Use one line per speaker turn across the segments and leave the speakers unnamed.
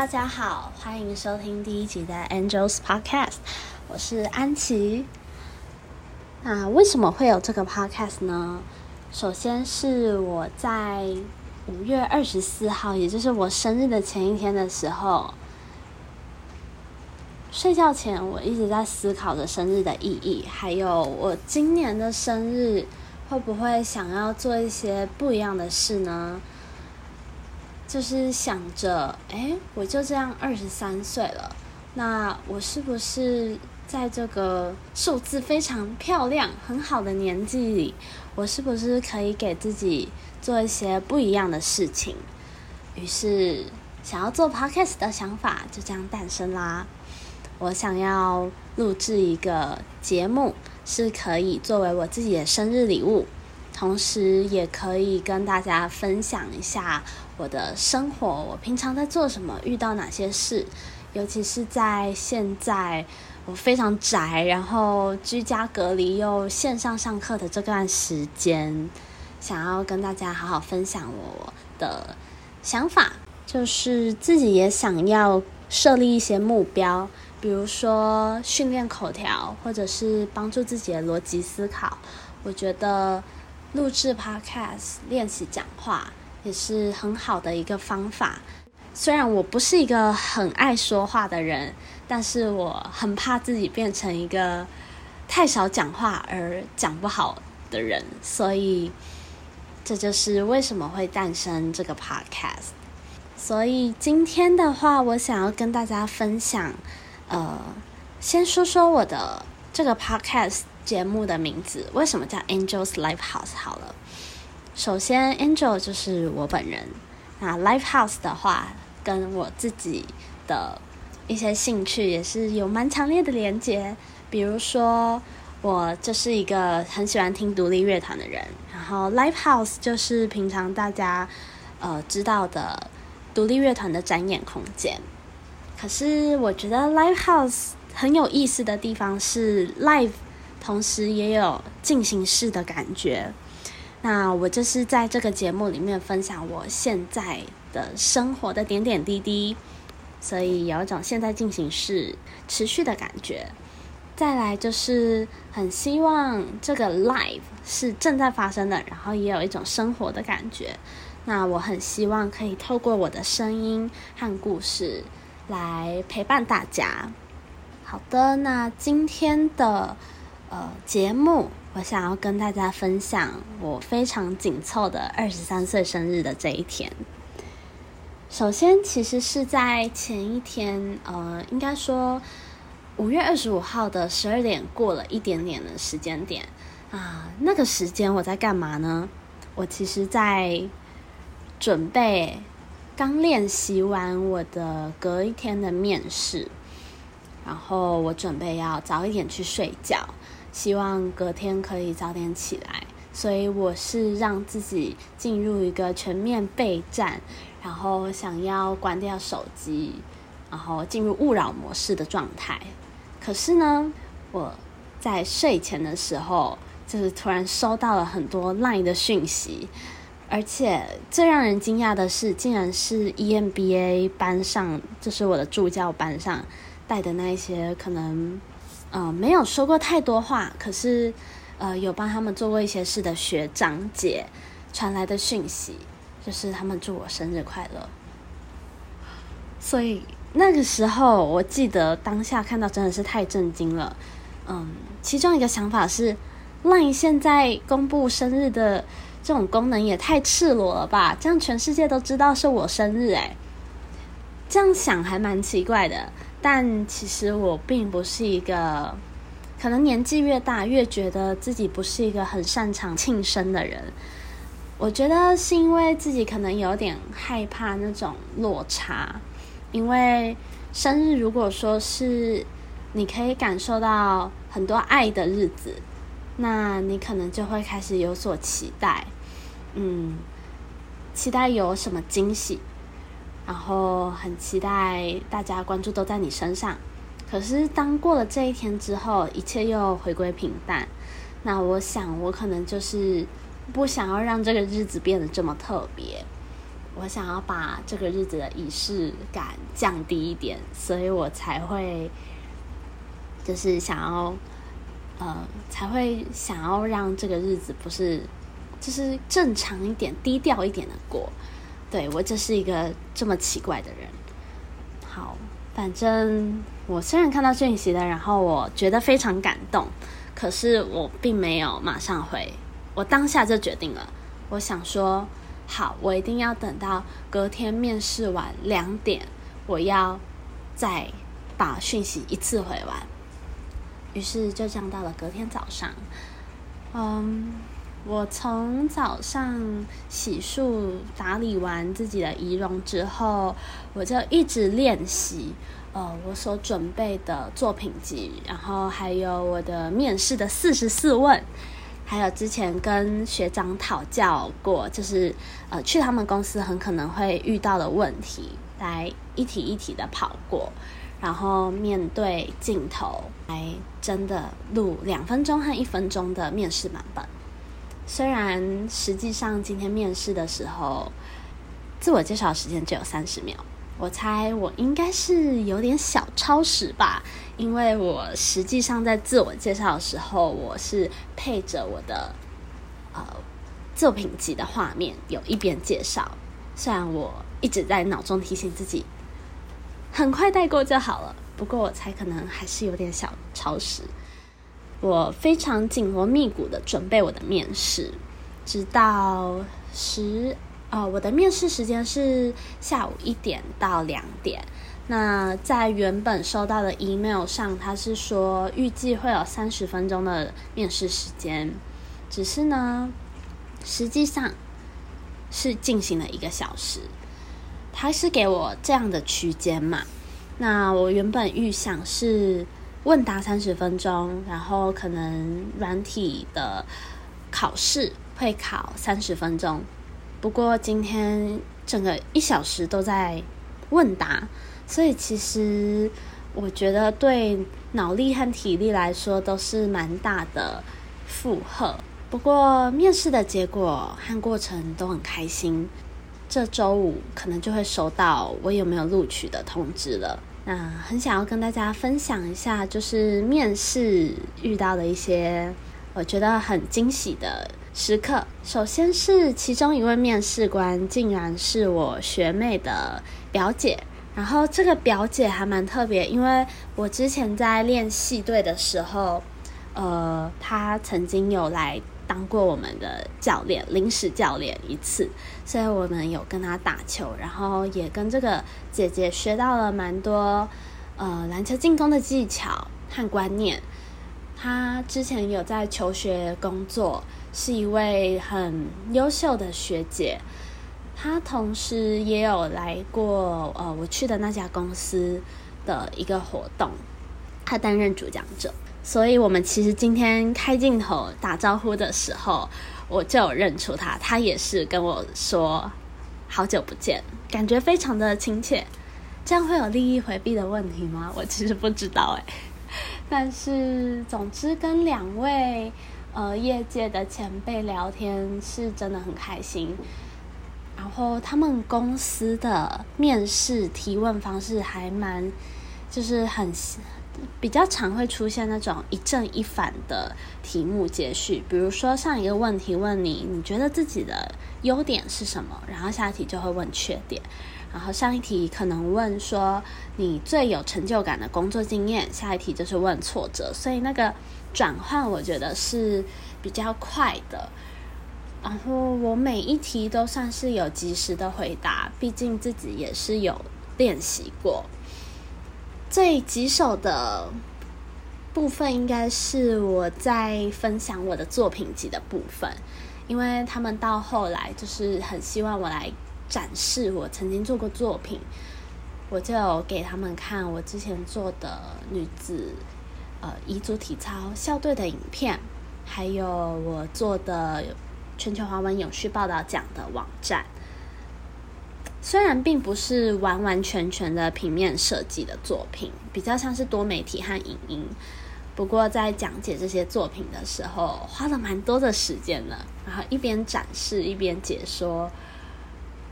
大家好，欢迎收听第一集的 Angels Podcast，我是安琪。那为什么会有这个 Podcast 呢？首先是我在五月二十四号，也就是我生日的前一天的时候，睡觉前我一直在思考着生日的意义，还有我今年的生日会不会想要做一些不一样的事呢？就是想着，哎，我就这样二十三岁了，那我是不是在这个数字非常漂亮、很好的年纪里，我是不是可以给自己做一些不一样的事情？于是，想要做 podcast 的想法就这样诞生啦。我想要录制一个节目，是可以作为我自己的生日礼物。同时，也可以跟大家分享一下我的生活，我平常在做什么，遇到哪些事，尤其是在现在我非常宅，然后居家隔离又线上上课的这段时间，想要跟大家好好分享我的想法，就是自己也想要设立一些目标，比如说训练口条，或者是帮助自己的逻辑思考，我觉得。录制 Podcast 练习讲话也是很好的一个方法。虽然我不是一个很爱说话的人，但是我很怕自己变成一个太少讲话而讲不好的人，所以这就是为什么会诞生这个 Podcast。所以今天的话，我想要跟大家分享，呃，先说说我的这个 Podcast。节目的名字为什么叫 Angels Live House？好了，首先 Angel 就是我本人，那 Live House 的话，跟我自己的一些兴趣也是有蛮强烈的连接。比如说，我就是一个很喜欢听独立乐团的人，然后 Live House 就是平常大家呃知道的独立乐团的展演空间。可是我觉得 Live House 很有意思的地方是 Live。同时也有进行式的感觉。那我就是在这个节目里面分享我现在的生活的点点滴滴，所以有一种现在进行式持续的感觉。再来就是很希望这个 live 是正在发生的，然后也有一种生活的感觉。那我很希望可以透过我的声音和故事来陪伴大家。好的，那今天的。呃，节目我想要跟大家分享我非常紧凑的二十三岁生日的这一天。首先，其实是在前一天，呃，应该说五月二十五号的十二点过了一点点的时间点啊，那个时间我在干嘛呢？我其实，在准备刚练习完我的隔一天的面试，然后我准备要早一点去睡觉。希望隔天可以早点起来，所以我是让自己进入一个全面备战，然后想要关掉手机，然后进入勿扰模式的状态。可是呢，我在睡前的时候，就是突然收到了很多 LINE 的讯息，而且最让人惊讶的是，竟然是 EMBA 班上，就是我的助教班上带的那一些可能。呃，没有说过太多话，可是，呃，有帮他们做过一些事的学长姐传来的讯息，就是他们祝我生日快乐。所以那个时候，我记得当下看到真的是太震惊了。嗯，其中一个想法是，LINE 现在公布生日的这种功能也太赤裸了吧？这样全世界都知道是我生日，诶，这样想还蛮奇怪的。但其实我并不是一个，可能年纪越大越觉得自己不是一个很擅长庆生的人。我觉得是因为自己可能有点害怕那种落差，因为生日如果说是你可以感受到很多爱的日子，那你可能就会开始有所期待，嗯，期待有什么惊喜。然后很期待大家关注都在你身上，可是当过了这一天之后，一切又回归平淡。那我想，我可能就是不想要让这个日子变得这么特别。我想要把这个日子的仪式感降低一点，所以我才会就是想要呃，才会想要让这个日子不是就是正常一点、低调一点的过。对我就是一个这么奇怪的人。好，反正我虽然看到讯息了，然后我觉得非常感动，可是我并没有马上回，我当下就决定了，我想说，好，我一定要等到隔天面试完两点，我要再把讯息一次回完。于是就这样到了隔天早上，嗯。我从早上洗漱、打理完自己的仪容之后，我就一直练习，呃，我所准备的作品集，然后还有我的面试的四十四问，还有之前跟学长讨教过，就是呃去他们公司很可能会遇到的问题，来一题一题的跑过，然后面对镜头来真的录两分钟和一分钟的面试版本。虽然实际上今天面试的时候，自我介绍时间只有三十秒，我猜我应该是有点小超时吧，因为我实际上在自我介绍的时候，我是配着我的呃作品集的画面，有一边介绍，虽然我一直在脑中提醒自己，很快带过就好了，不过我猜可能还是有点小超时。我非常紧锣密鼓的准备我的面试，直到十呃，我的面试时间是下午一点到两点。那在原本收到的 email 上，他是说预计会有三十分钟的面试时间，只是呢，实际上是进行了一个小时。他是给我这样的区间嘛？那我原本预想是。问答三十分钟，然后可能软体的考试会考三十分钟。不过今天整个一小时都在问答，所以其实我觉得对脑力和体力来说都是蛮大的负荷。不过面试的结果和过程都很开心，这周五可能就会收到我有没有录取的通知了。那很想要跟大家分享一下，就是面试遇到的一些我觉得很惊喜的时刻。首先是其中一位面试官竟然是我学妹的表姐，然后这个表姐还蛮特别，因为我之前在练戏队的时候，呃，她曾经有来。当过我们的教练，临时教练一次，所以我们有跟他打球，然后也跟这个姐姐学到了蛮多呃篮球进攻的技巧和观念。她之前有在求学工作，是一位很优秀的学姐。她同时也有来过呃我去的那家公司的一个活动，她担任主讲者。所以，我们其实今天开镜头打招呼的时候，我就有认出他，他也是跟我说“好久不见”，感觉非常的亲切。这样会有利益回避的问题吗？我其实不知道哎。但是，总之跟两位呃业界的前辈聊天是真的很开心。然后，他们公司的面试提问方式还蛮，就是很。比较常会出现那种一正一反的题目接续，比如说上一个问题问你，你觉得自己的优点是什么？然后下一题就会问缺点，然后上一题可能问说你最有成就感的工作经验，下一题就是问挫折，所以那个转换我觉得是比较快的。然后我每一题都算是有及时的回答，毕竟自己也是有练习过。最棘手的部分应该是我在分享我的作品集的部分，因为他们到后来就是很希望我来展示我曾经做过作品，我就给他们看我之前做的女子呃彝族体操校队的影片，还有我做的全球华文永续报道奖的网站。虽然并不是完完全全的平面设计的作品，比较像是多媒体和影音。不过在讲解这些作品的时候，花了蛮多的时间了。然后一边展示一边解说，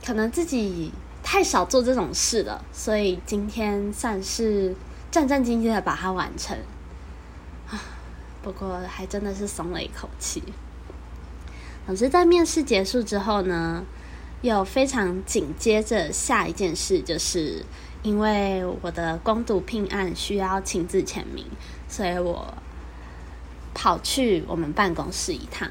可能自己太少做这种事了，所以今天算是战战兢兢的把它完成。啊，不过还真的是松了一口气。总之，在面试结束之后呢，又非常紧接着下一件事，就是因为我的攻读聘案需要亲自签名，所以我跑去我们办公室一趟。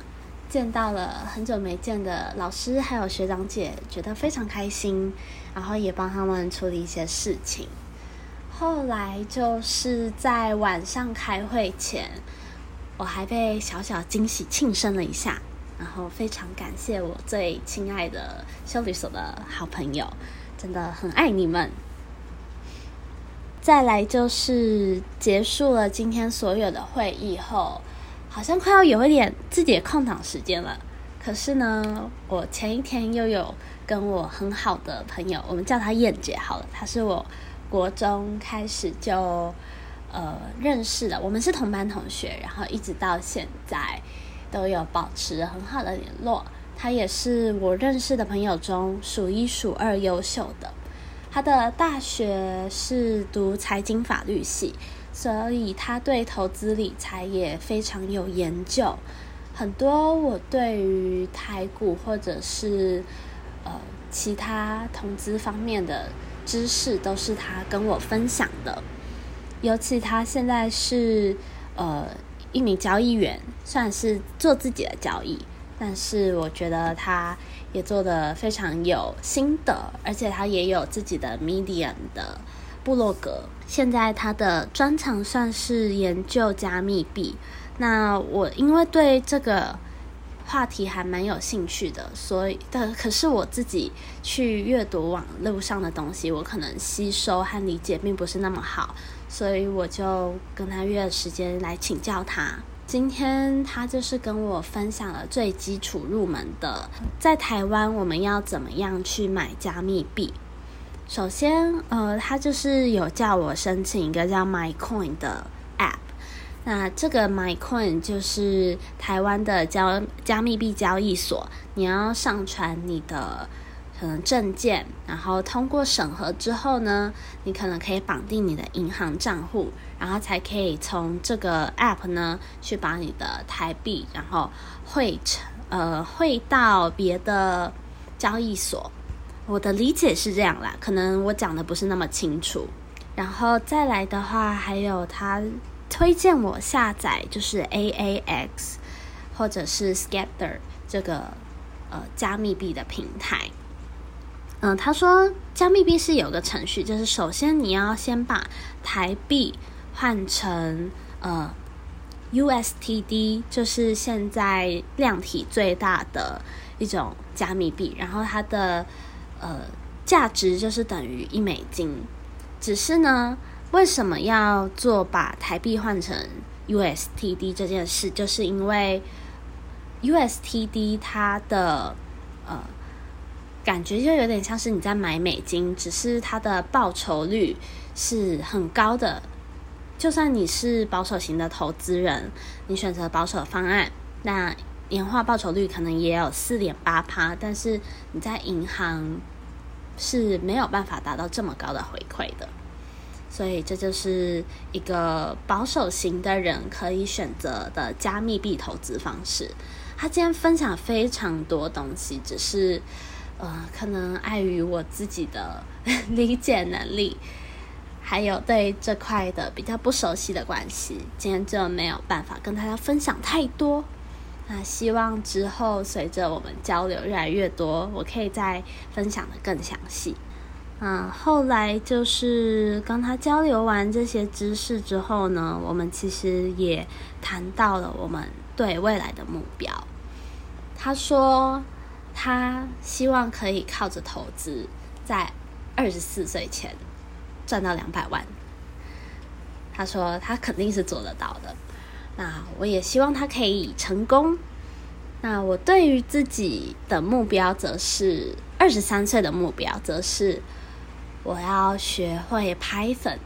见到了很久没见的老师，还有学长姐，觉得非常开心，然后也帮他们处理一些事情。后来就是在晚上开会前，我还被小小惊喜庆生了一下，然后非常感谢我最亲爱的修理所的好朋友，真的很爱你们。再来就是结束了今天所有的会议后。好像快要有一点自己的空档时间了，可是呢，我前一天又有跟我很好的朋友，我们叫她燕姐好了，她是我国中开始就呃认识的，我们是同班同学，然后一直到现在都有保持很好的联络。他也是我认识的朋友中数一数二优秀的，他的大学是读财经法律系。所以他对投资理财也非常有研究，很多我对于台股或者是呃其他投资方面的知识都是他跟我分享的。尤其他现在是呃一名交易员，算是做自己的交易，但是我觉得他也做的非常有心得，而且他也有自己的 Medium 的部落格。现在他的专长算是研究加密币。那我因为对这个话题还蛮有兴趣的，所以的可是我自己去阅读网络上的东西，我可能吸收和理解并不是那么好，所以我就跟他约了时间来请教他。今天他就是跟我分享了最基础入门的，在台湾我们要怎么样去买加密币。首先，呃，他就是有叫我申请一个叫 MyCoin 的 App。那这个 MyCoin 就是台湾的交加密币交易所，你要上传你的可能证件，然后通过审核之后呢，你可能可以绑定你的银行账户，然后才可以从这个 App 呢去把你的台币然后汇成呃汇到别的交易所。我的理解是这样啦，可能我讲的不是那么清楚。然后再来的话，还有他推荐我下载就是 AAX 或者是 Scatter 这个呃加密币的平台。嗯，他说加密币是有个程序，就是首先你要先把台币换成呃 USTD，就是现在量体最大的一种加密币，然后它的。呃，价值就是等于一美金，只是呢，为什么要做把台币换成 USTD 这件事？就是因为 USTD 它的呃感觉就有点像是你在买美金，只是它的报酬率是很高的。就算你是保守型的投资人，你选择保守方案，那。年化报酬率可能也有四点八趴，但是你在银行是没有办法达到这么高的回馈的，所以这就是一个保守型的人可以选择的加密币投资方式。他今天分享非常多东西，只是呃，可能碍于我自己的 理解能力，还有对这块的比较不熟悉的关系，今天就没有办法跟大家分享太多。那希望之后随着我们交流越来越多，我可以再分享的更详细。嗯，后来就是跟他交流完这些知识之后呢，我们其实也谈到了我们对未来的目标。他说他希望可以靠着投资，在二十四岁前赚到两百万。他说他肯定是做得到的。那我也希望他可以成功。那我对于自己的目标，则是二十三岁的目标，则是我要学会 Python。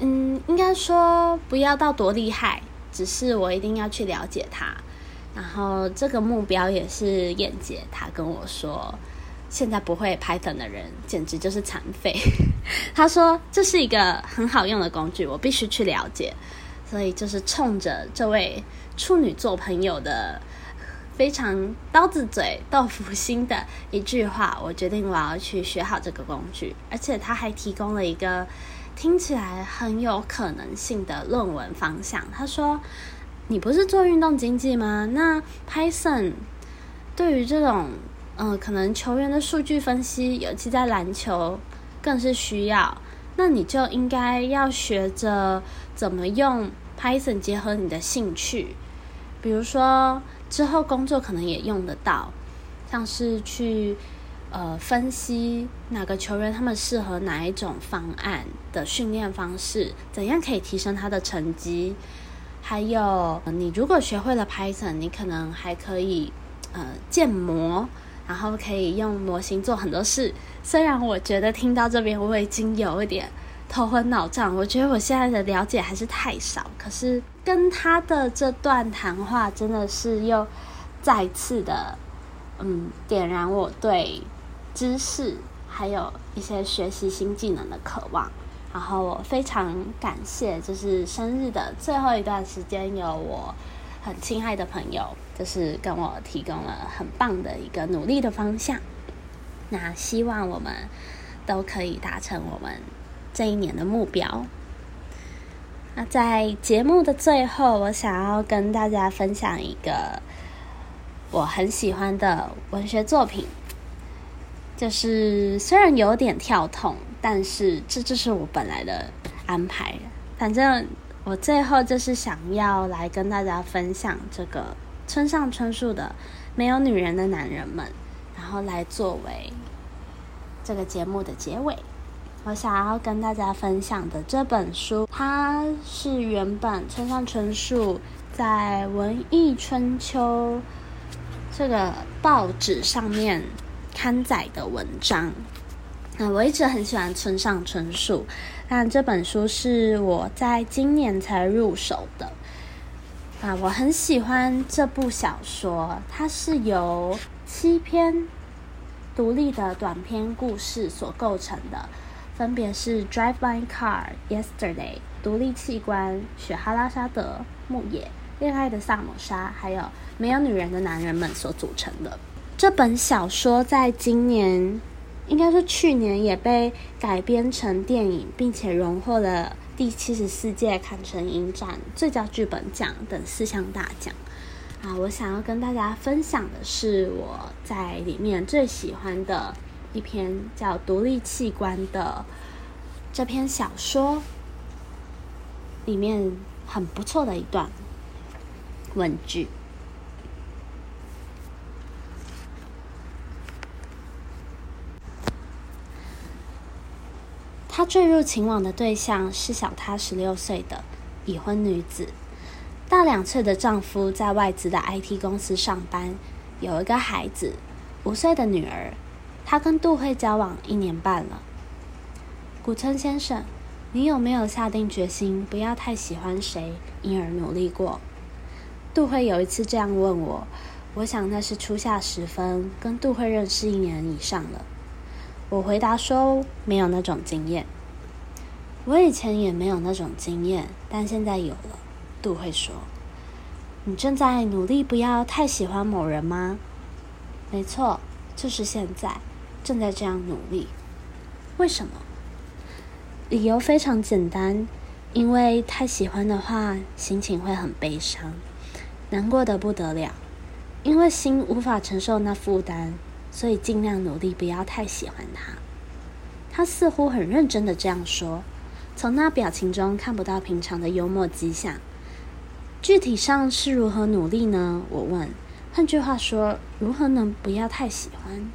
嗯，应该说不要到多厉害，只是我一定要去了解它。然后这个目标也是燕姐她跟我说，现在不会 Python 的人简直就是残废。她说这是一个很好用的工具，我必须去了解。所以就是冲着这位处女座朋友的非常刀子嘴豆腐心的一句话，我决定我要去学好这个工具。而且他还提供了一个听起来很有可能性的论文方向。他说：“你不是做运动经济吗？那 Python 对于这种……”嗯，可能球员的数据分析，尤其在篮球更是需要。那你就应该要学着怎么用 Python 结合你的兴趣，比如说之后工作可能也用得到，像是去呃分析哪个球员他们适合哪一种方案的训练方式，怎样可以提升他的成绩。还有，你如果学会了 Python，你可能还可以呃建模。然后可以用模型做很多事。虽然我觉得听到这边我已经有一点头昏脑胀，我觉得我现在的了解还是太少。可是跟他的这段谈话真的是又再次的，嗯，点燃我对知识还有一些学习新技能的渴望。然后我非常感谢，就是生日的最后一段时间有我。很亲爱的朋友，就是跟我提供了很棒的一个努力的方向。那希望我们都可以达成我们这一年的目标。那在节目的最后，我想要跟大家分享一个我很喜欢的文学作品，就是虽然有点跳痛，但是这就是我本来的安排。反正。我最后就是想要来跟大家分享这个村上春树的《没有女人的男人们》，然后来作为这个节目的结尾。我想要跟大家分享的这本书，它是原本村上春树在《文艺春秋》这个报纸上面刊载的文章。那我一直很喜欢村上春树，但这本书是我在今年才入手的。啊，我很喜欢这部小说，它是由七篇独立的短篇故事所构成的，分别是《Drive My Car》、《Yesterday》、《独立器官》、《雪哈拉沙德》、《牧野》、《恋爱的萨姆沙》，还有《没有女人的男人们》所组成的。这本小说在今年。应该说，去年也被改编成电影，并且荣获了第七十四届坎城影展最佳剧本奖等四项大奖。啊，我想要跟大家分享的是我在里面最喜欢的一篇叫《独立器官》的这篇小说里面很不错的一段文句。他坠入情网的对象是小他十六岁的已婚女子，大两岁的丈夫在外资的 IT 公司上班，有一个孩子，五岁的女儿。他跟杜慧交往一年半了。古村先生，你有没有下定决心不要太喜欢谁，因而努力过？杜慧有一次这样问我，我想那是初夏时分，跟杜慧认识一年以上了。我回答说：“没有那种经验，我以前也没有那种经验，但现在有了。”杜会说：“你正在努力不要太喜欢某人吗？”“没错，就是现在正在这样努力。”“为什么？”理由非常简单，因为太喜欢的话，心情会很悲伤，难过的不得了，因为心无法承受那负担。所以尽量努力，不要太喜欢他。他似乎很认真的这样说，从那表情中看不到平常的幽默迹象。具体上是如何努力呢？我问。换句话说，如何能不要太喜欢？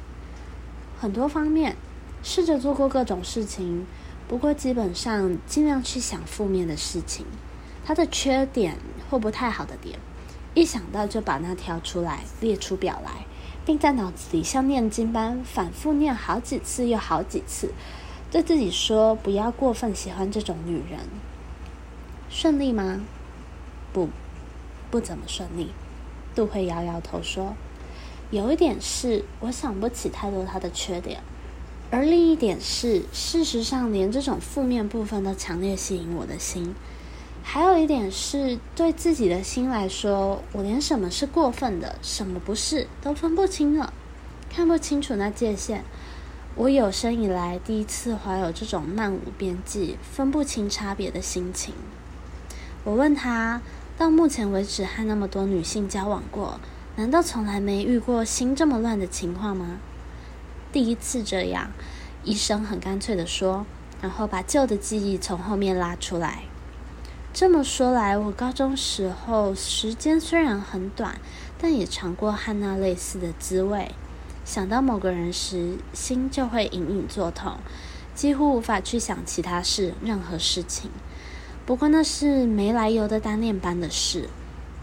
很多方面，试着做过各种事情，不过基本上尽量去想负面的事情，他的缺点或不太好的点，一想到就把它挑出来，列出表来。并在脑子里像念经般反复念好几次又好几次，对自己说：“不要过分喜欢这种女人。”顺利吗？不，不怎么顺利。杜慧摇摇头说：“有一点是我想不起太多他的缺点，而另一点是，事实上连这种负面部分都强烈吸引我的心。还有一点是对自己的心来说，我连什么是过分的，什么不是都分不清了，看不清楚那界限。我有生以来第一次怀有这种漫无边际、分不清差别的心情。我问他，到目前为止和那么多女性交往过，难道从来没遇过心这么乱的情况吗？第一次这样，医生很干脆的说，然后把旧的记忆从后面拉出来。这么说来，我高中时候时间虽然很短，但也尝过和那类似的滋味。想到某个人时，心就会隐隐作痛，几乎无法去想其他事，任何事情。不过那是没来由的单恋般的事。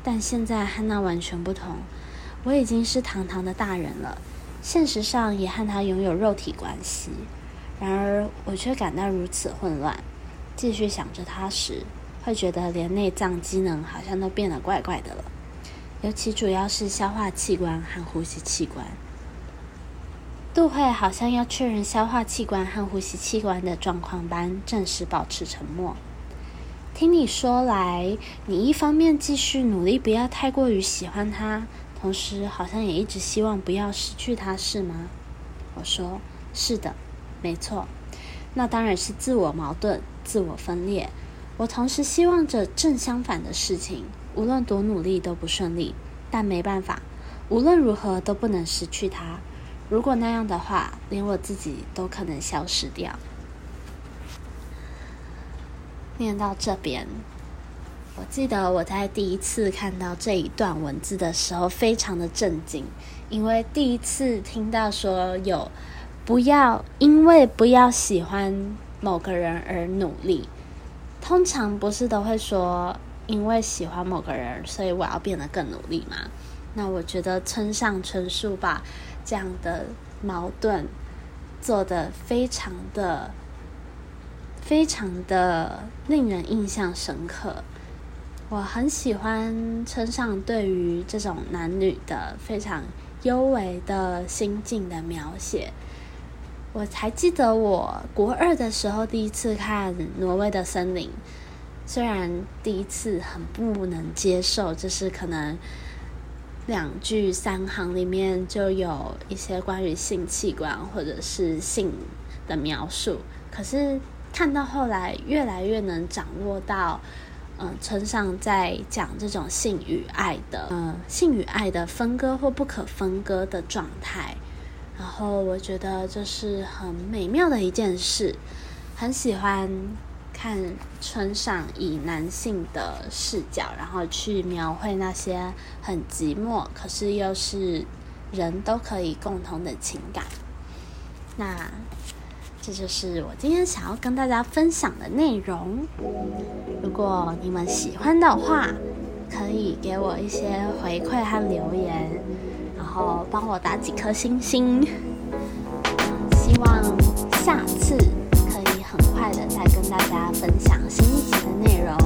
但现在和那完全不同，我已经是堂堂的大人了，现实上也和他拥有肉体关系。然而我却感到如此混乱。继续想着他时，会觉得连内脏机能好像都变得怪怪的了，尤其主要是消化器官和呼吸器官。杜慧好像要确认消化器官和呼吸器官的状况般，暂时保持沉默。听你说来，你一方面继续努力，不要太过于喜欢他，同时好像也一直希望不要失去他，是吗？我说是的，没错。那当然是自我矛盾、自我分裂。我同时希望着正相反的事情，无论多努力都不顺利，但没办法，无论如何都不能失去他。如果那样的话，连我自己都可能消失掉。念到这边，我记得我在第一次看到这一段文字的时候，非常的震惊，因为第一次听到说有不要因为不要喜欢某个人而努力，通常不是都会说因为喜欢某个人，所以我要变得更努力吗？那我觉得村上春树把这样的矛盾做得非常的、非常的令人印象深刻。我很喜欢村上对于这种男女的非常幽微的心境的描写。我还记得我国二的时候第一次看《挪威的森林》，虽然第一次很不能接受，就是可能。两句三行里面就有一些关于性器官或者是性的描述，可是看到后来越来越能掌握到，嗯，村上在讲这种性与爱的，嗯，性与爱的分割或不可分割的状态，然后我觉得这是很美妙的一件事，很喜欢。看村上以男性的视角，然后去描绘那些很寂寞，可是又是人都可以共同的情感。那这就是我今天想要跟大家分享的内容。如果你们喜欢的话，可以给我一些回馈和留言，哦帮我打几颗星星。希望下次可以很。快的再跟大家分享新一集的内容，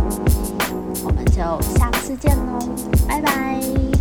我们就下次见喽，拜拜。